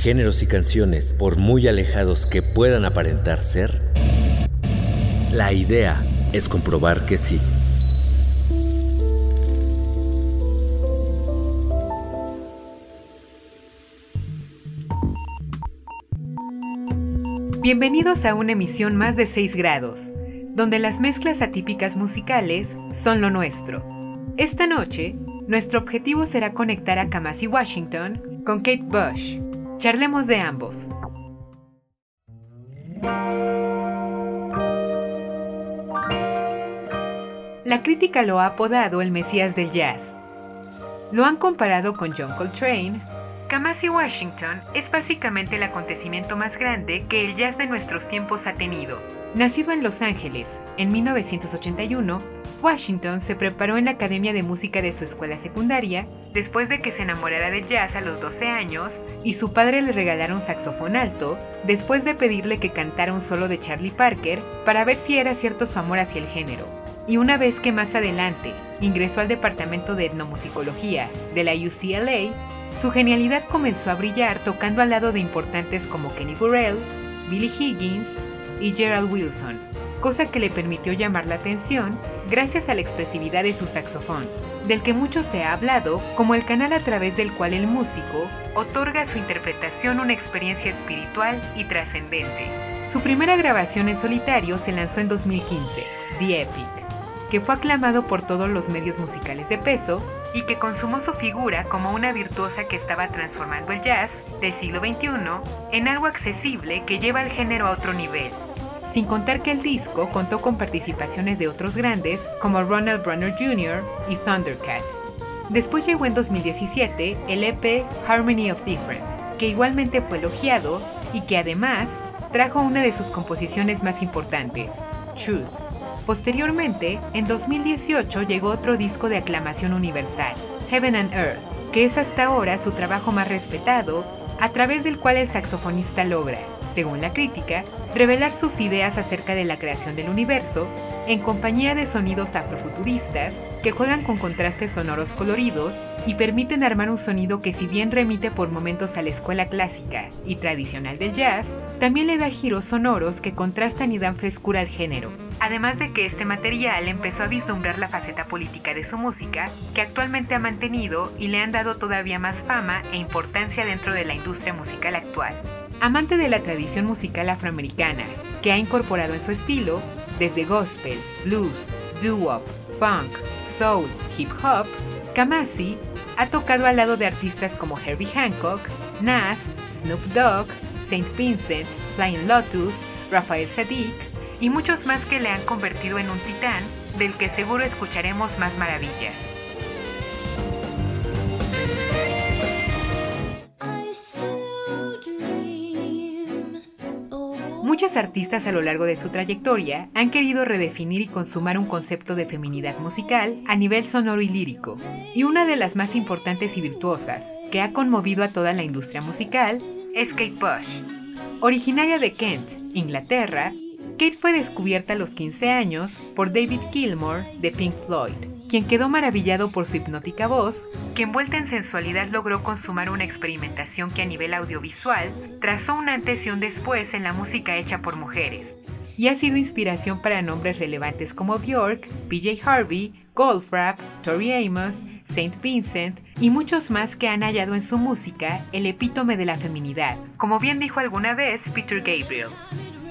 géneros y canciones por muy alejados que puedan aparentar ser? La idea es comprobar que sí. Bienvenidos a una emisión más de 6 grados, donde las mezclas atípicas musicales son lo nuestro. Esta noche, nuestro objetivo será conectar a Kamasi Washington con Kate Bush. Charlemos de ambos. La crítica lo ha apodado el Mesías del Jazz. Lo han comparado con John Coltrane, Kamasi Washington es básicamente el acontecimiento más grande que el jazz de nuestros tiempos ha tenido. Nacido en Los Ángeles en 1981, Washington se preparó en la Academia de Música de su escuela secundaria después de que se enamorara del jazz a los 12 años y su padre le regalara un saxofón alto después de pedirle que cantara un solo de Charlie Parker para ver si era cierto su amor hacia el género. Y una vez que más adelante ingresó al departamento de etnomusicología de la UCLA, su genialidad comenzó a brillar tocando al lado de importantes como Kenny Burrell, Billy Higgins y Gerald Wilson, cosa que le permitió llamar la atención gracias a la expresividad de su saxofón, del que mucho se ha hablado como el canal a través del cual el músico otorga a su interpretación una experiencia espiritual y trascendente. Su primera grabación en solitario se lanzó en 2015, The Epic, que fue aclamado por todos los medios musicales de peso y que consumó su figura como una virtuosa que estaba transformando el jazz del siglo XXI en algo accesible que lleva al género a otro nivel. Sin contar que el disco contó con participaciones de otros grandes como Ronald Brunner Jr. y Thundercat. Después llegó en 2017 el EP Harmony of Difference, que igualmente fue elogiado y que además trajo una de sus composiciones más importantes, Truth, Posteriormente, en 2018 llegó otro disco de aclamación universal, Heaven and Earth, que es hasta ahora su trabajo más respetado, a través del cual el saxofonista logra, según la crítica, revelar sus ideas acerca de la creación del universo en compañía de sonidos afrofuturistas que juegan con contrastes sonoros coloridos y permiten armar un sonido que si bien remite por momentos a la escuela clásica y tradicional del jazz, también le da giros sonoros que contrastan y dan frescura al género. Además de que este material empezó a vislumbrar la faceta política de su música, que actualmente ha mantenido y le han dado todavía más fama e importancia dentro de la industria musical actual. Amante de la tradición musical afroamericana, que ha incorporado en su estilo desde gospel, blues, doo-wop, funk, soul, hip hop, Kamasi ha tocado al lado de artistas como Herbie Hancock, Nas, Snoop Dogg, Saint Vincent, Flying Lotus, Raphael Sadiq y muchos más que le han convertido en un titán del que seguro escucharemos más maravillas. Muchas artistas a lo largo de su trayectoria han querido redefinir y consumar un concepto de feminidad musical a nivel sonoro y lírico, y una de las más importantes y virtuosas, que ha conmovido a toda la industria musical, es Kate Bush. Originaria de Kent, Inglaterra, Kate fue descubierta a los 15 años por David Gilmour de Pink Floyd quien quedó maravillado por su hipnótica voz, que envuelta en sensualidad logró consumar una experimentación que a nivel audiovisual trazó un antes y un después en la música hecha por mujeres, y ha sido inspiración para nombres relevantes como Björk, PJ Harvey, Goldfrapp, Tori Amos, Saint Vincent y muchos más que han hallado en su música el epítome de la feminidad, como bien dijo alguna vez Peter Gabriel.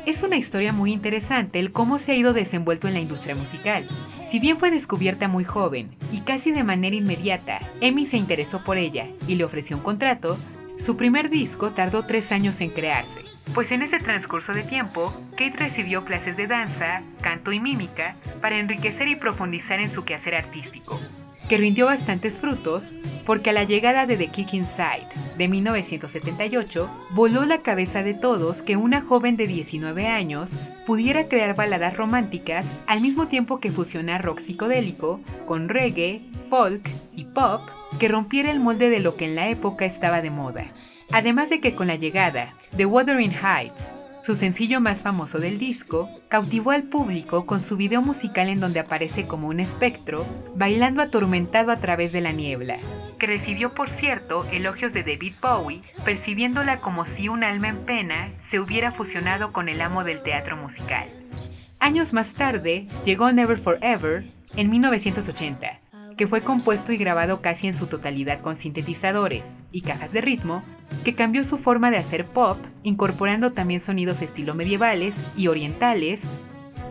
Es una historia muy interesante el cómo se ha ido desenvuelto en la industria musical. Si bien fue descubierta muy joven y casi de manera inmediata, Emi se interesó por ella y le ofreció un contrato, su primer disco tardó tres años en crearse, pues en ese transcurso de tiempo, Kate recibió clases de danza, canto y mímica para enriquecer y profundizar en su quehacer artístico. Que rindió bastantes frutos porque a la llegada de The Kick Inside de 1978 voló la cabeza de todos que una joven de 19 años pudiera crear baladas románticas al mismo tiempo que fusionar rock psicodélico con reggae, folk y pop que rompiera el molde de lo que en la época estaba de moda. Además de que con la llegada de Wuthering Heights su sencillo más famoso del disco, cautivó al público con su video musical en donde aparece como un espectro, bailando atormentado a través de la niebla, que recibió por cierto elogios de David Bowie, percibiéndola como si un alma en pena se hubiera fusionado con el amo del teatro musical. Años más tarde, llegó Never Forever en 1980, que fue compuesto y grabado casi en su totalidad con sintetizadores y cajas de ritmo, que cambió su forma de hacer pop, incorporando también sonidos estilo medievales y orientales.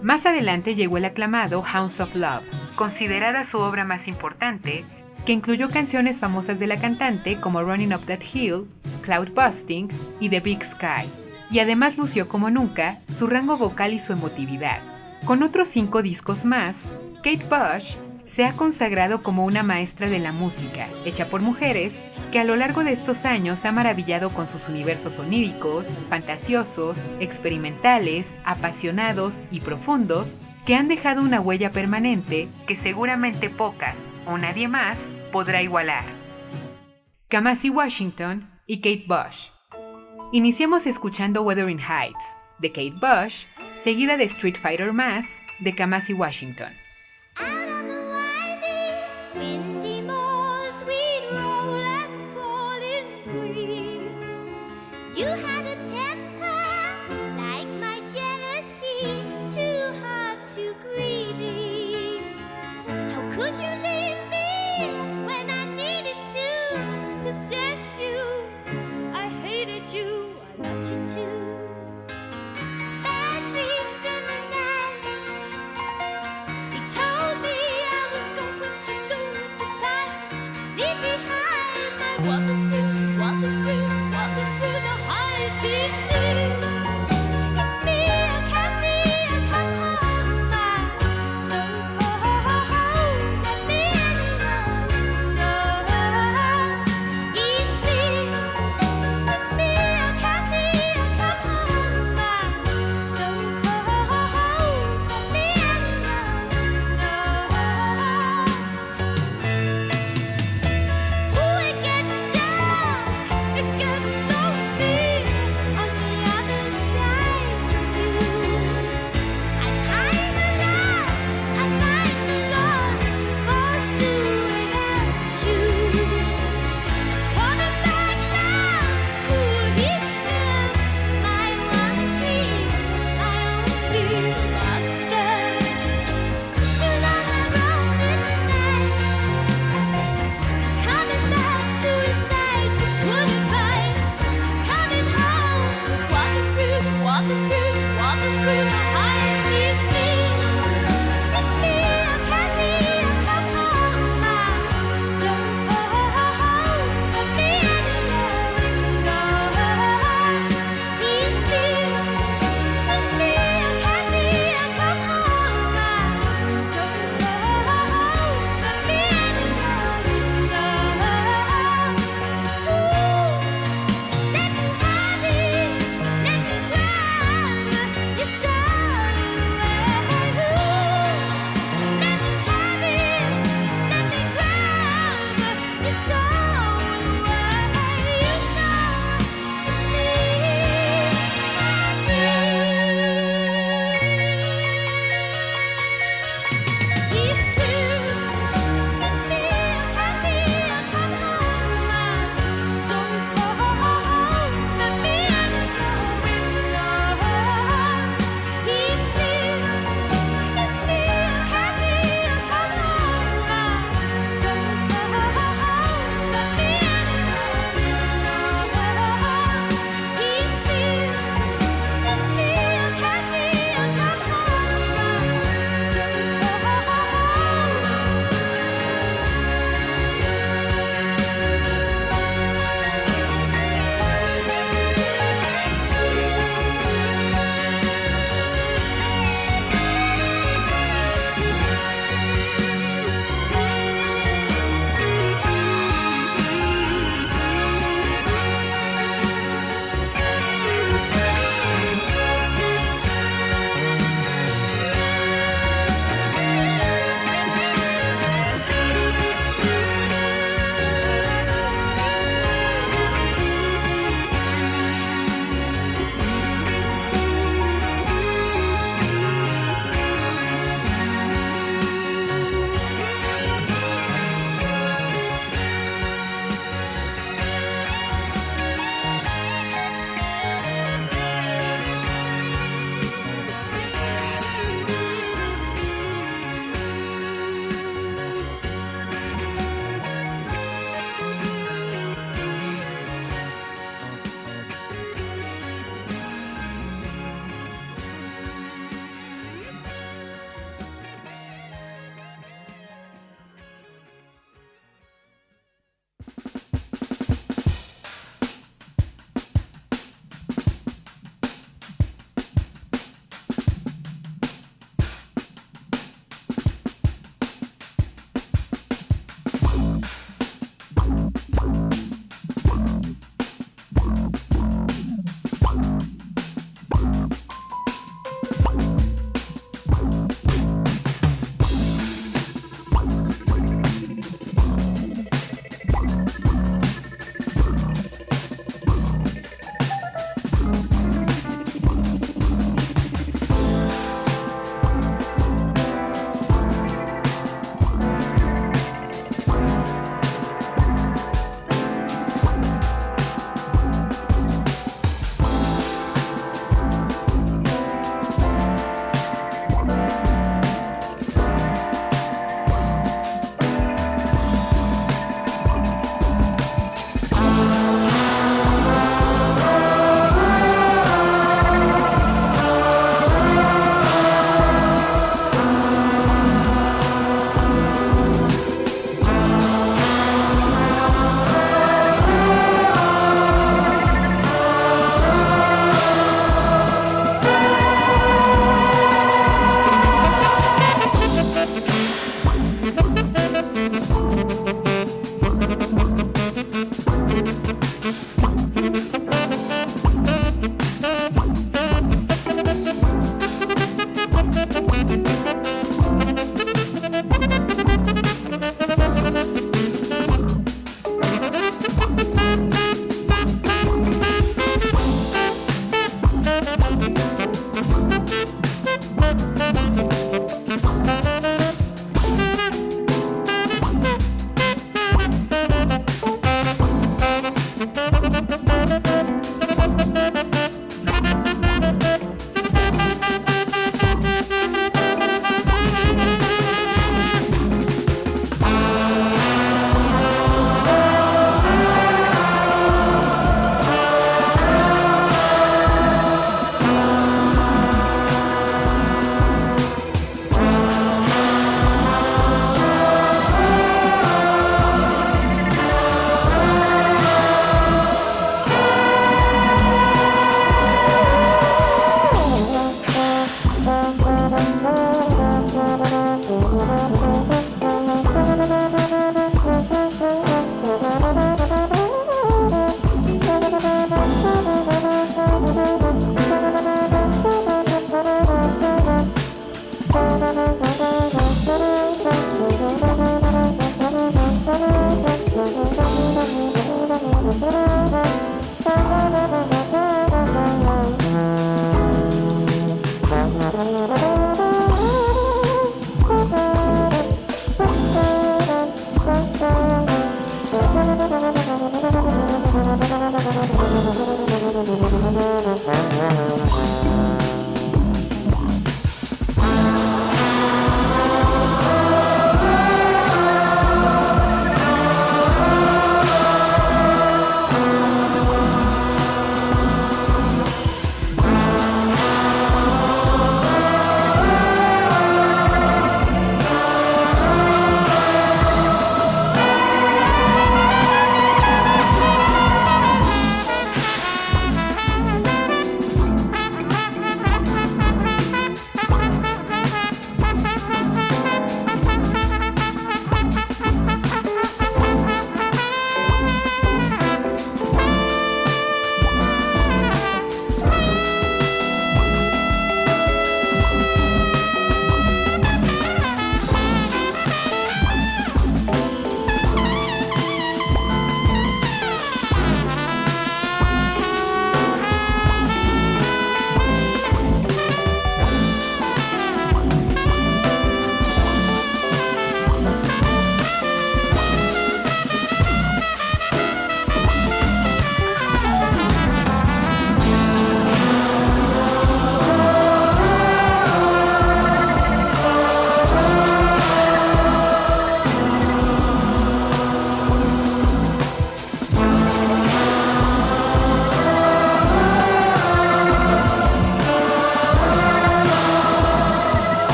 Más adelante llegó el aclamado Hounds of Love, considerada su obra más importante, que incluyó canciones famosas de la cantante como Running Up That Hill, Cloud Busting y The Big Sky, y además lució como nunca su rango vocal y su emotividad. Con otros cinco discos más, Kate Bush se ha consagrado como una maestra de la música, hecha por mujeres, que a lo largo de estos años ha maravillado con sus universos oníricos, fantasiosos, experimentales, apasionados y profundos, que han dejado una huella permanente que seguramente pocas o nadie más podrá igualar. Kamasi Washington y Kate Bush. Iniciamos escuchando Wuthering Heights de Kate Bush, seguida de Street Fighter Mass de Kamasi Washington.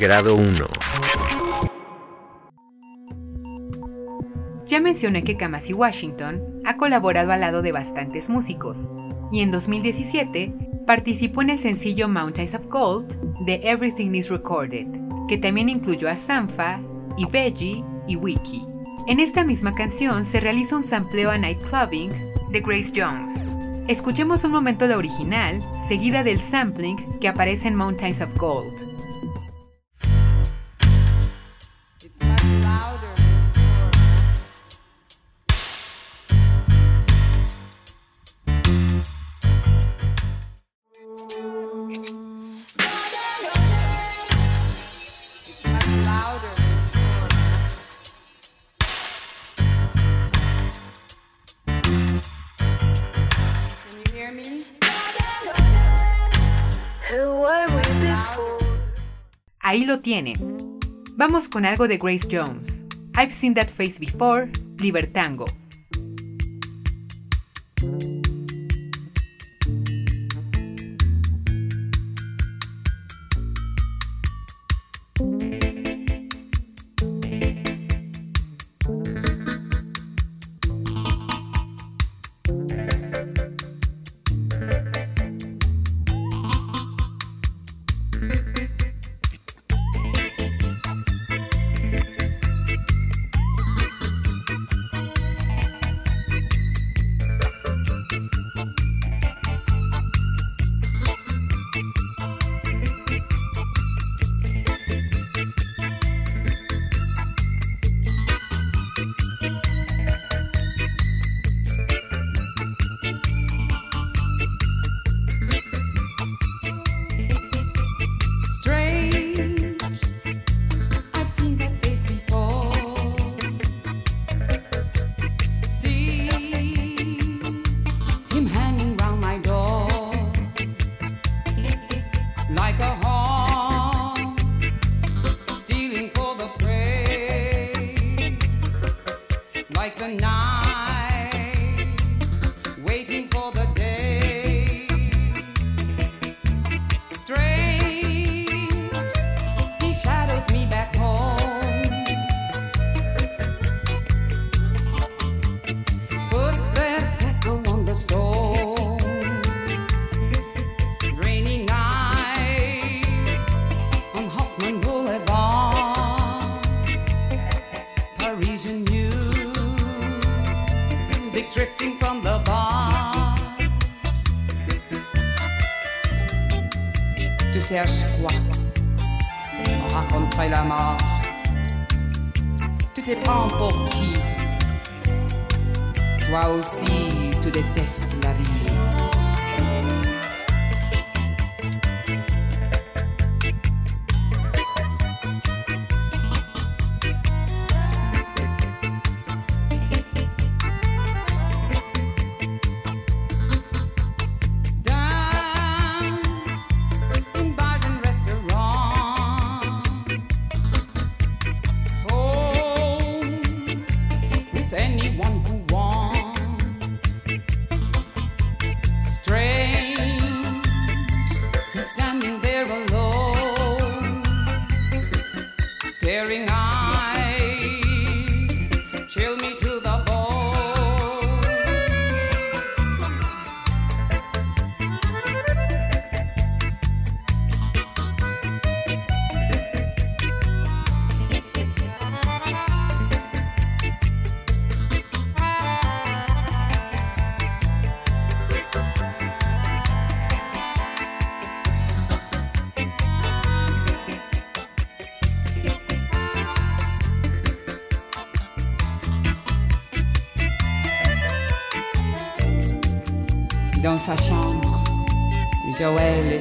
Grado 1 Ya mencioné que Kamasi Washington ha colaborado al lado de bastantes músicos, y en 2017 participó en el sencillo Mountains of Gold de Everything is Recorded, que también incluyó a Sanfa, y Veggie y Wiki. En esta misma canción se realiza un sampleo a Nightclubbing de Grace Jones. Escuchemos un momento la original, seguida del sampling que aparece en Mountains of Gold. Ahí lo tienen. Vamos con algo de Grace Jones. I've seen that face before, Libertango.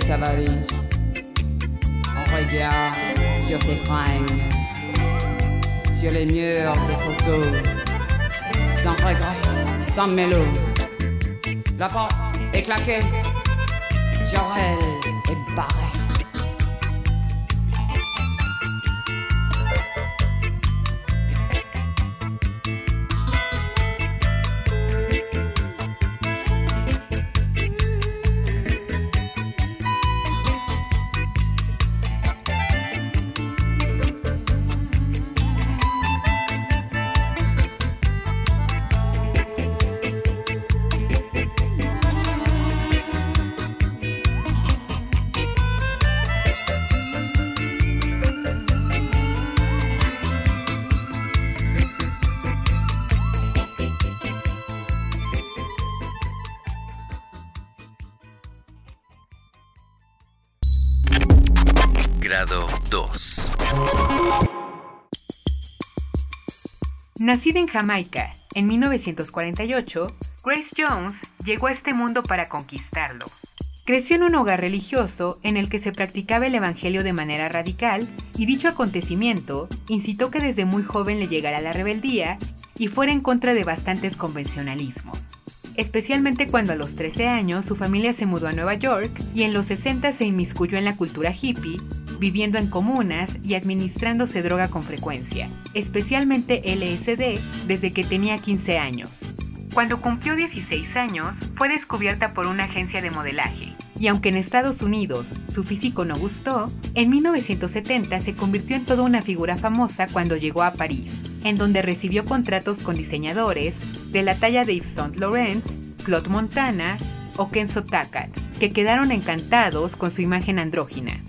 Sa valise. On regarde sur ses fringues, sur les murs des photos, sans regret, sans mélo. La porte est claquée, Nacida en Jamaica en 1948, Grace Jones llegó a este mundo para conquistarlo. Creció en un hogar religioso en el que se practicaba el Evangelio de manera radical y dicho acontecimiento incitó que desde muy joven le llegara la rebeldía y fuera en contra de bastantes convencionalismos. Especialmente cuando a los 13 años su familia se mudó a Nueva York y en los 60 se inmiscuyó en la cultura hippie viviendo en comunas y administrándose droga con frecuencia, especialmente LSD, desde que tenía 15 años. Cuando cumplió 16 años, fue descubierta por una agencia de modelaje, y aunque en Estados Unidos su físico no gustó, en 1970 se convirtió en toda una figura famosa cuando llegó a París, en donde recibió contratos con diseñadores de la talla de Yves Saint Laurent, Claude Montana o Kenzo Takat, que quedaron encantados con su imagen andrógina.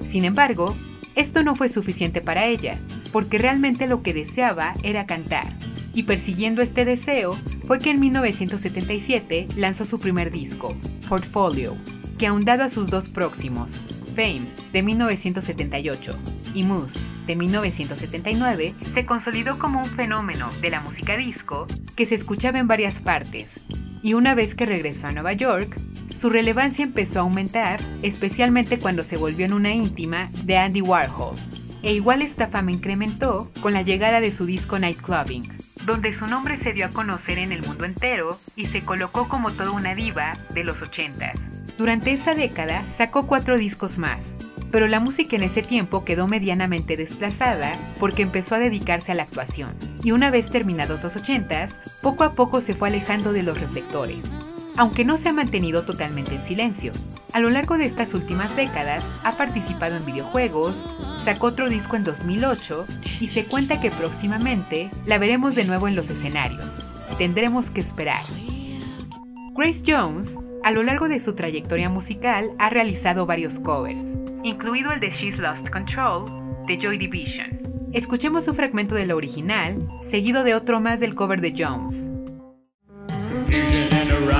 Sin embargo, esto no fue suficiente para ella, porque realmente lo que deseaba era cantar. Y persiguiendo este deseo, fue que en 1977 lanzó su primer disco, Portfolio, que ahondado a sus dos próximos, Fame, de 1978, y Moose, de 1979, se consolidó como un fenómeno de la música disco que se escuchaba en varias partes, y una vez que regresó a Nueva York, su relevancia empezó a aumentar, especialmente cuando se volvió en una íntima de Andy Warhol. E igual esta fama incrementó con la llegada de su disco Nightclubbing, donde su nombre se dio a conocer en el mundo entero y se colocó como toda una diva de los 80s. Durante esa década sacó cuatro discos más, pero la música en ese tiempo quedó medianamente desplazada porque empezó a dedicarse a la actuación, y una vez terminados los 80s, poco a poco se fue alejando de los reflectores, aunque no se ha mantenido totalmente en silencio. A lo largo de estas últimas décadas ha participado en videojuegos, sacó otro disco en 2008 y se cuenta que próximamente la veremos de nuevo en los escenarios. Tendremos que esperar. Grace Jones a lo largo de su trayectoria musical ha realizado varios covers, incluido el de She's Lost Control de Joy Division. Escuchemos un fragmento de la original, seguido de otro más del cover de Jones.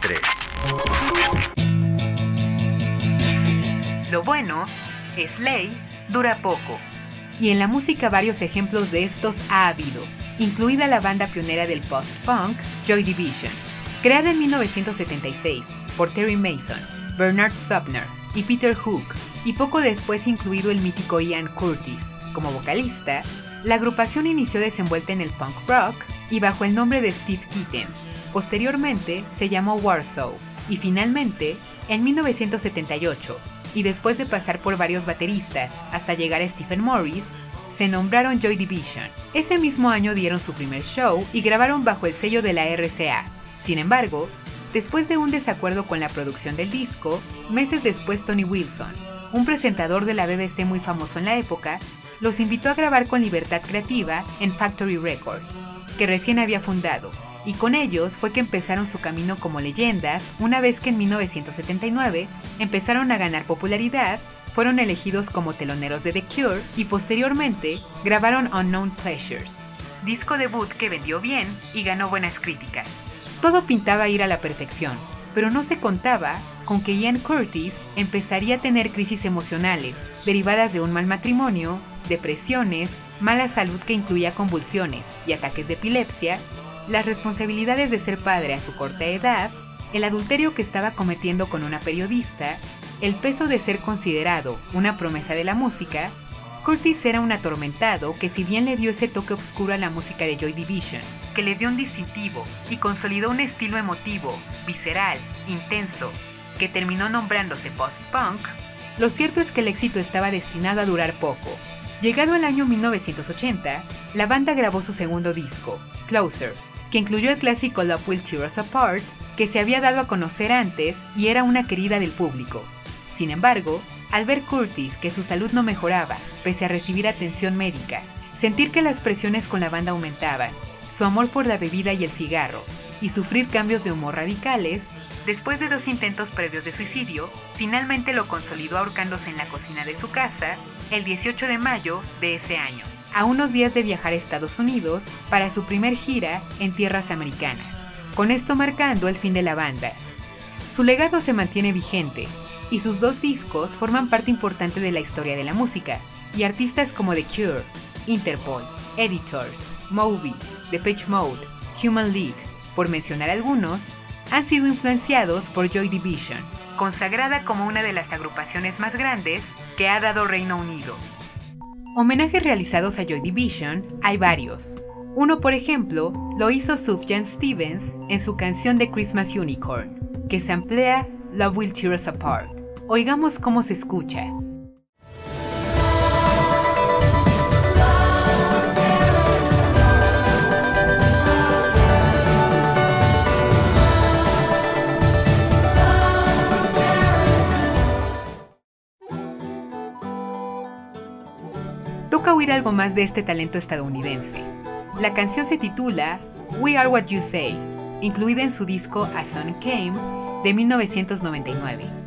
3. Lo bueno es ley, dura poco. Y en la música varios ejemplos de estos ha habido, incluida la banda pionera del post-punk, Joy Division, creada en 1976 por Terry Mason, Bernard Sumner y Peter Hook, y poco después incluido el mítico Ian Curtis. Como vocalista, la agrupación inició desenvuelta en el punk rock y bajo el nombre de Steve Kittens. Posteriormente se llamó Warsaw y finalmente, en 1978, y después de pasar por varios bateristas hasta llegar a Stephen Morris, se nombraron Joy Division. Ese mismo año dieron su primer show y grabaron bajo el sello de la RCA. Sin embargo, después de un desacuerdo con la producción del disco, meses después Tony Wilson, un presentador de la BBC muy famoso en la época, los invitó a grabar con libertad creativa en Factory Records, que recién había fundado, y con ellos fue que empezaron su camino como leyendas una vez que en 1979 empezaron a ganar popularidad, fueron elegidos como teloneros de The Cure y posteriormente grabaron Unknown Pleasures, disco debut que vendió bien y ganó buenas críticas. Todo pintaba ir a la perfección, pero no se contaba con que Ian Curtis empezaría a tener crisis emocionales derivadas de un mal matrimonio, depresiones, mala salud que incluía convulsiones y ataques de epilepsia, las responsabilidades de ser padre a su corta edad, el adulterio que estaba cometiendo con una periodista, el peso de ser considerado una promesa de la música, Curtis era un atormentado que si bien le dio ese toque oscuro a la música de Joy Division, que les dio un distintivo y consolidó un estilo emotivo, visceral, intenso, que terminó nombrándose post-punk, lo cierto es que el éxito estaba destinado a durar poco. Llegado el año 1980, la banda grabó su segundo disco, Closer, que incluyó el clásico Love Will Tear Us Apart, que se había dado a conocer antes y era una querida del público. Sin embargo, al ver Curtis que su salud no mejoraba, pese a recibir atención médica, sentir que las presiones con la banda aumentaban, su amor por la bebida y el cigarro, y sufrir cambios de humor radicales, después de dos intentos previos de suicidio, finalmente lo consolidó ahorcándose en la cocina de su casa el 18 de mayo de ese año, a unos días de viajar a Estados Unidos para su primer gira en tierras americanas, con esto marcando el fin de la banda. Su legado se mantiene vigente, y sus dos discos forman parte importante de la historia de la música, y artistas como The Cure, Interpol, Editors, Moby, Page Mode, Human League, por mencionar algunos, han sido influenciados por Joy Division, consagrada como una de las agrupaciones más grandes que ha dado Reino Unido. Homenajes realizados a Joy Division hay varios. Uno, por ejemplo, lo hizo Sufjan Stevens en su canción de Christmas Unicorn, que se emplea Love Will Tear Us Apart. Oigamos cómo se escucha. algo más de este talento estadounidense. La canción se titula We Are What You Say, incluida en su disco A Sun Came de 1999.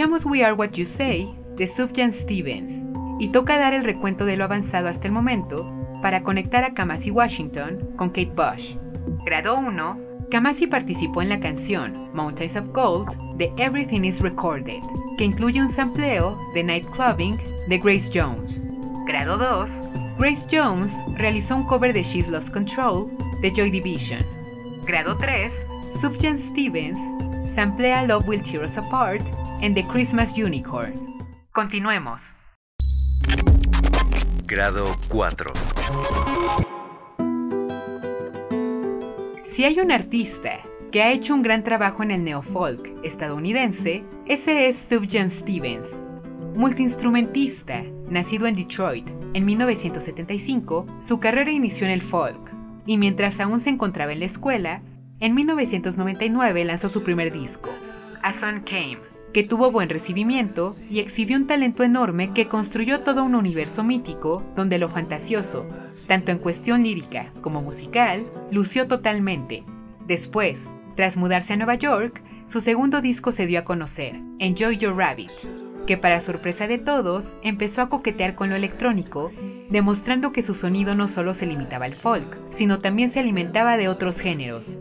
Escuchamos We Are What You Say de Sufjan Stevens y toca dar el recuento de lo avanzado hasta el momento para conectar a Kamasi Washington con Kate Bush. Grado 1, Kamasi participó en la canción Mountains of Gold de Everything is Recorded, que incluye un sampleo de Night Clubbing de Grace Jones. Grado 2, Grace Jones realizó un cover de She's Lost Control de Joy Division. Grado 3, Sufjan Stevens samplea Love Will Tear Us Apart en The Christmas Unicorn. Continuemos. Grado 4. Si hay un artista que ha hecho un gran trabajo en el neofolk estadounidense, ese es Sufjan Stevens. Multiinstrumentista, nacido en Detroit en 1975, su carrera inició en el folk, y mientras aún se encontraba en la escuela, en 1999 lanzó su primer disco, A Sun Came, que tuvo buen recibimiento y exhibió un talento enorme que construyó todo un universo mítico donde lo fantasioso, tanto en cuestión lírica como musical, lució totalmente. Después, tras mudarse a Nueva York, su segundo disco se dio a conocer, Enjoy Your Rabbit, que para sorpresa de todos empezó a coquetear con lo electrónico, demostrando que su sonido no solo se limitaba al folk, sino también se alimentaba de otros géneros.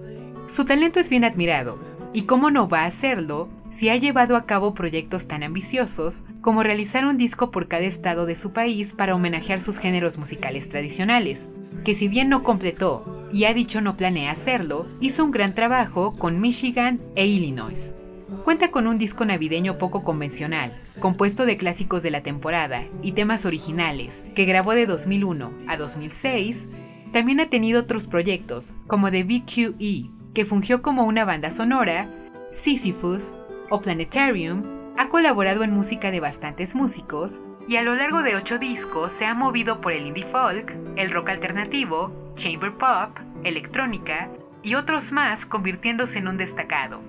Su talento es bien admirado, y cómo no va a hacerlo si ha llevado a cabo proyectos tan ambiciosos como realizar un disco por cada estado de su país para homenajear sus géneros musicales tradicionales, que si bien no completó y ha dicho no planea hacerlo, hizo un gran trabajo con Michigan e Illinois. Cuenta con un disco navideño poco convencional, compuesto de clásicos de la temporada y temas originales, que grabó de 2001 a 2006. También ha tenido otros proyectos, como The BQE, que fungió como una banda sonora, Sisyphus, o Planetarium, ha colaborado en música de bastantes músicos y a lo largo de ocho discos se ha movido por el indie folk, el rock alternativo, chamber pop, electrónica y otros más convirtiéndose en un destacado.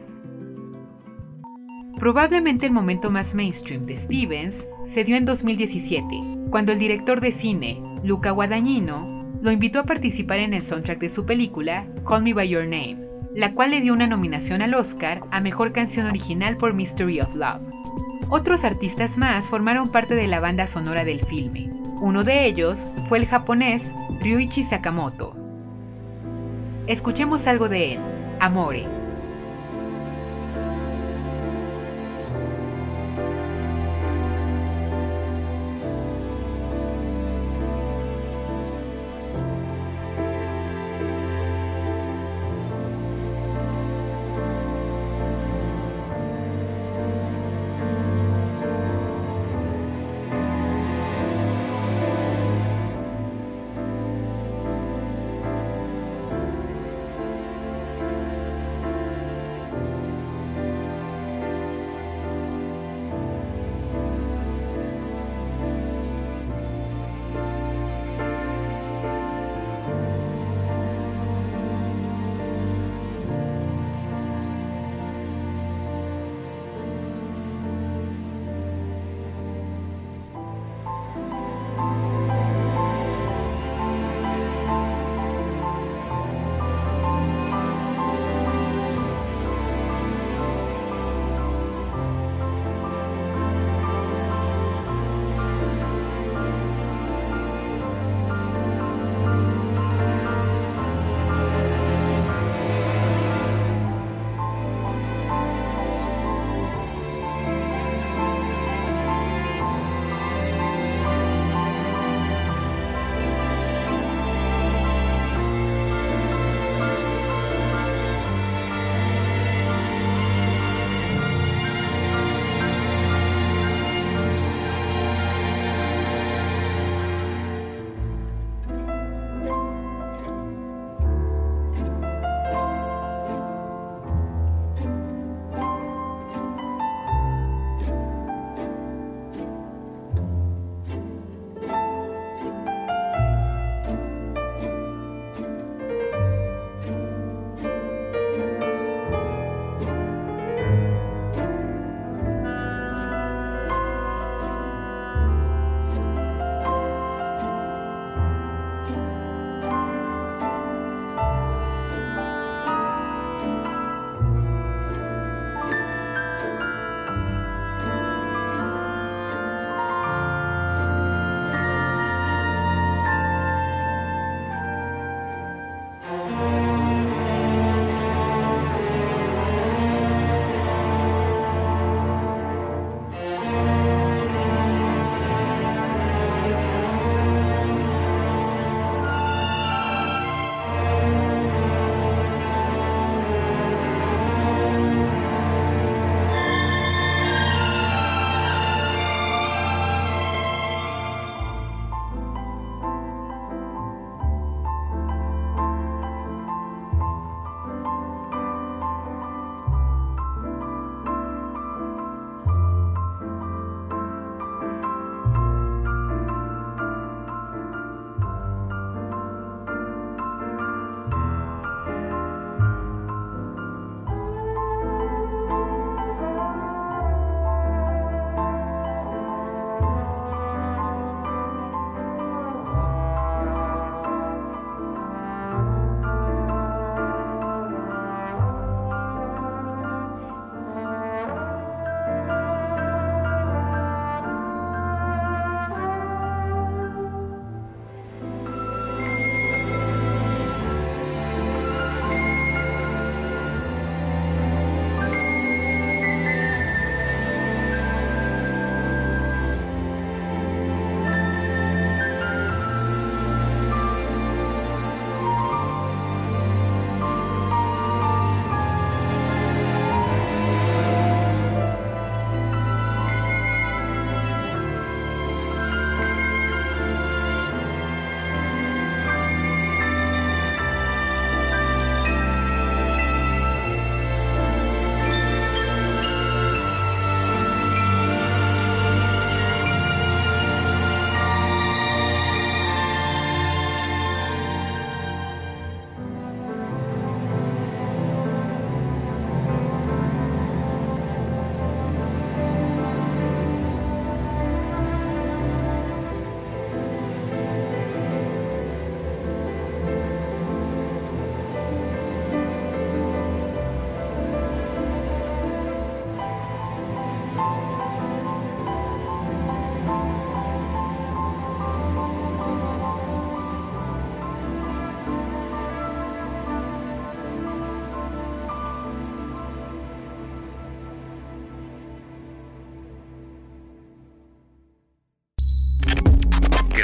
Probablemente el momento más mainstream de Stevens se dio en 2017, cuando el director de cine, Luca Guadagnino, lo invitó a participar en el soundtrack de su película Call Me By Your Name, la cual le dio una nominación al Oscar a Mejor Canción Original por Mystery of Love. Otros artistas más formaron parte de la banda sonora del filme. Uno de ellos fue el japonés Ryuichi Sakamoto. Escuchemos algo de él, Amore.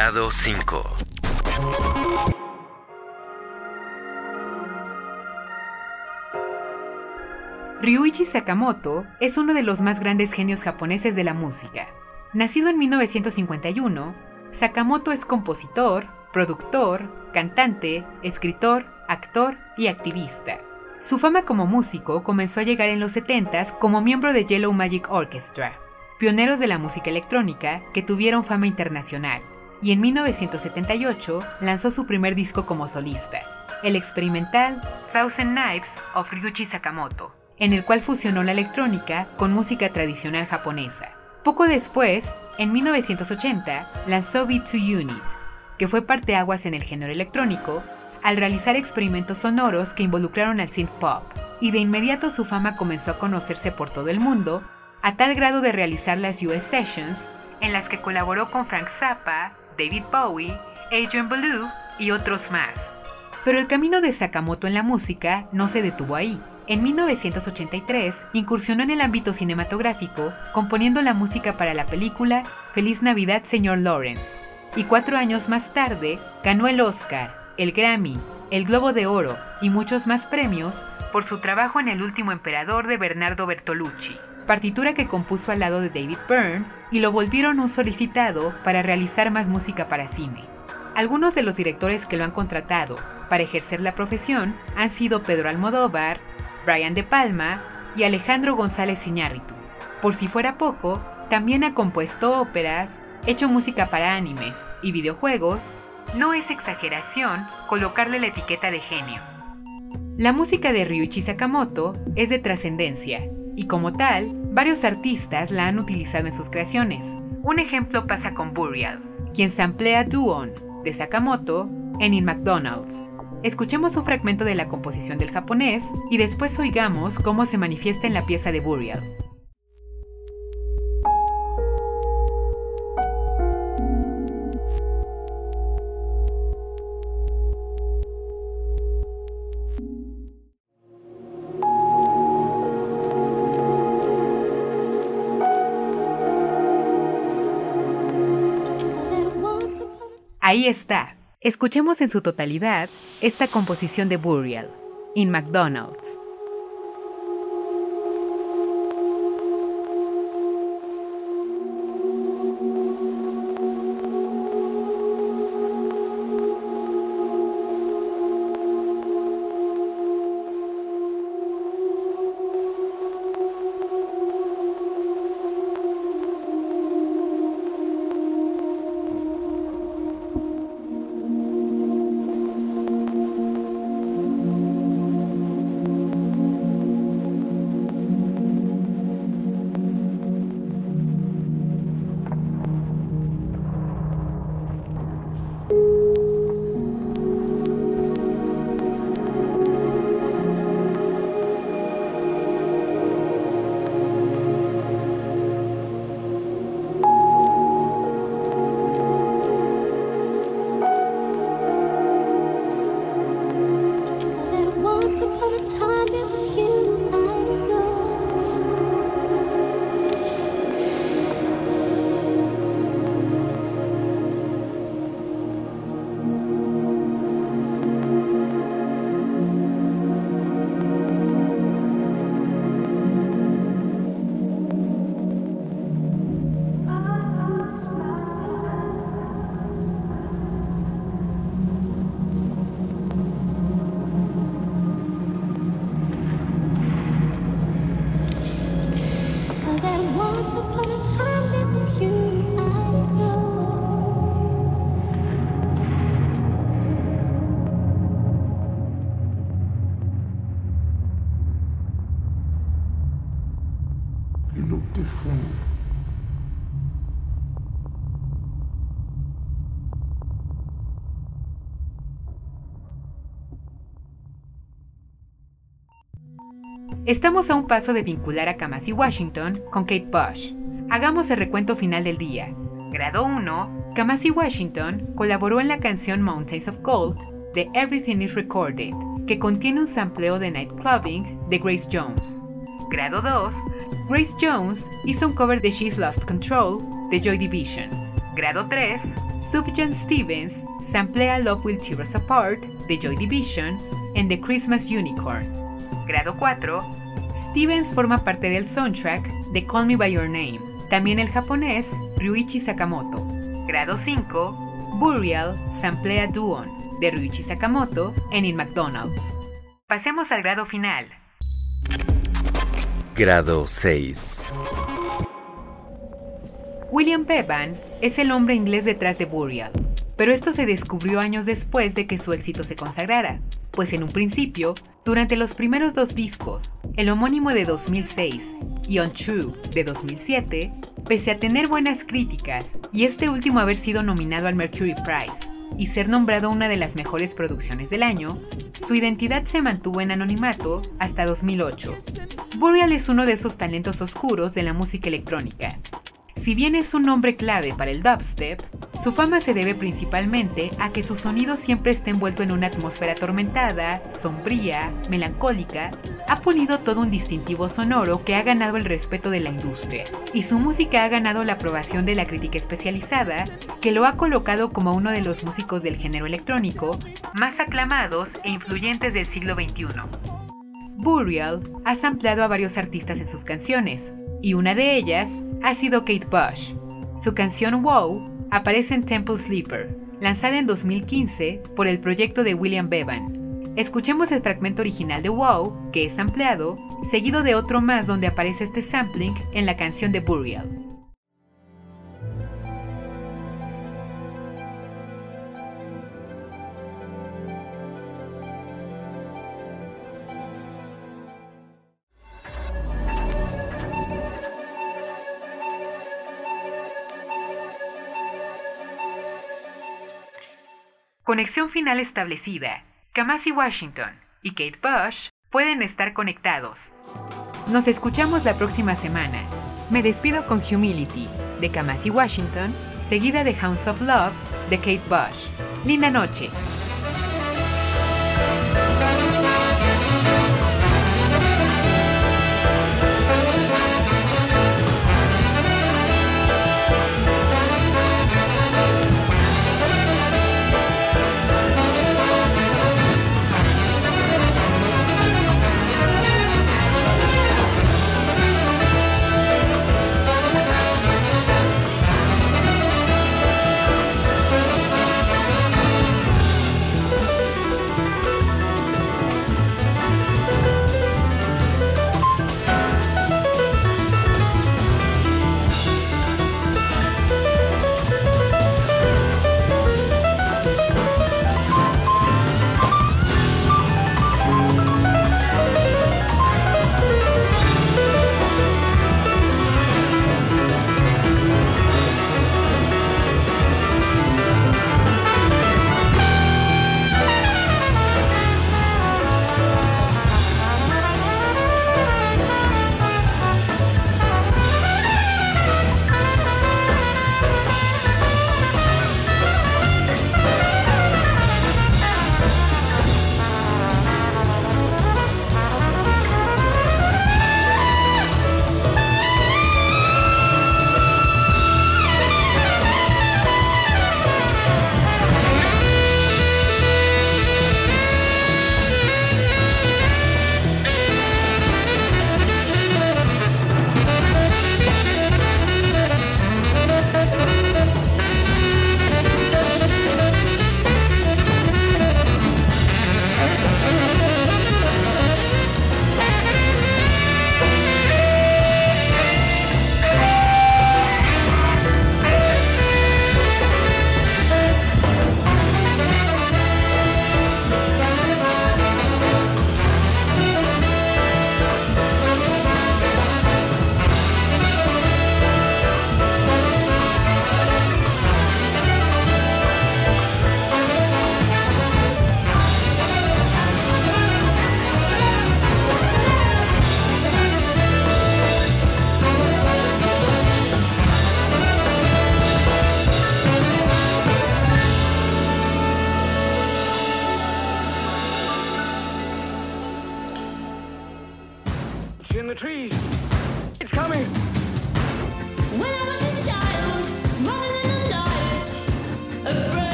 Grado 5 Ryuichi Sakamoto es uno de los más grandes genios japoneses de la música. Nacido en 1951, Sakamoto es compositor, productor, cantante, escritor, actor y activista. Su fama como músico comenzó a llegar en los 70s como miembro de Yellow Magic Orchestra, pioneros de la música electrónica que tuvieron fama internacional, y en 1978 lanzó su primer disco como solista, el experimental Thousand Knives of Ryuichi Sakamoto, en el cual fusionó la electrónica con música tradicional japonesa. Poco después, en 1980, lanzó B2 Unit, que fue parteaguas en el género electrónico al realizar experimentos sonoros que involucraron al synth pop, y de inmediato su fama comenzó a conocerse por todo el mundo, a tal grado de realizar las US Sessions, en las que colaboró con Frank Zappa, David Bowie, Adrian Belew y otros más. Pero el camino de Sakamoto en la música no se detuvo ahí. En 1983 incursionó en el ámbito cinematográfico componiendo la música para la película Feliz Navidad Señor Lawrence, y cuatro años más tarde ganó el Oscar, el Grammy, el Globo de Oro y muchos más premios por su trabajo en El último emperador de Bernardo Bertolucci, partitura que compuso al lado de David Byrne y lo volvieron un solicitado para realizar más música para cine. Algunos de los directores que lo han contratado para ejercer la profesión han sido Pedro Almodóvar, Brian De Palma y Alejandro González Iñárritu. Por si fuera poco, también ha compuesto óperas, hecho música para animes y videojuegos, no es exageración colocarle la etiqueta de genio. La música de Ryuichi Sakamoto es de trascendencia y como tal, varios artistas la han utilizado en sus creaciones. Un ejemplo pasa con Burial, quien samplea Duon de Sakamoto en In McDonald's. Escuchemos un fragmento de la composición del japonés y después oigamos cómo se manifiesta en la pieza de Burial. Ahí está. Escuchemos en su totalidad esta composición de Burial, in McDonald's. Estamos a un paso de vincular a Kamasi Washington con Kate Bush. Hagamos el recuento final del día. Grado 1. Kamasi Washington colaboró en la canción Mountains of Gold de Everything is Recorded, que contiene un sampleo de Nightclubbing de Grace Jones. Grado 2. Grace Jones hizo un cover de She's Lost Control de Joy Division. Grado 3, Sufjan Stevens samplea Love Will Tear Us Apart de Joy Division en The Christmas Unicorn. Grado 4, Stevens forma parte del soundtrack de Call Me By Your Name, también el japonés Ryuichi Sakamoto. Grado 5, Burial samplea Duon de Ryuichi Sakamoto en In McDonald's. Pasemos al grado final. Grado 6. William Bevan es el hombre inglés detrás de Burial, pero esto se descubrió años después de que su éxito se consagrara, pues en un principio, durante los primeros dos discos, el homónimo de 2006 y Untrue de 2007, pese a tener buenas críticas y este último haber sido nominado al Mercury Prize y ser nombrado una de las mejores producciones del año, su identidad se mantuvo en anonimato hasta 2008. Burial es uno de esos talentos oscuros de la música electrónica, si bien es un nombre clave para el dubstep, su fama se debe principalmente a que su sonido siempre está envuelto en una atmósfera atormentada, sombría, melancólica, ha pulido todo un distintivo sonoro que ha ganado el respeto de la industria, y su música ha ganado la aprobación de la crítica especializada, que lo ha colocado como uno de los músicos del género electrónico más aclamados e influyentes del siglo XXI. Burial ha sampleado a varios artistas en sus canciones, y una de ellas ha sido Kate Bush. Su canción Wow aparece en Temple Sleeper, lanzada en 2015 por el proyecto de William Bevan. Escuchemos el fragmento original de Wow, que es ampliado, seguido de otro más donde aparece este sampling en la canción de Burial. Conexión final establecida. Kamasi Washington y Kate Bush pueden estar conectados. Nos escuchamos la próxima semana. Me despido con Humility de Kamasi Washington, seguida de Hounds of Love de Kate Bush. Linda noche.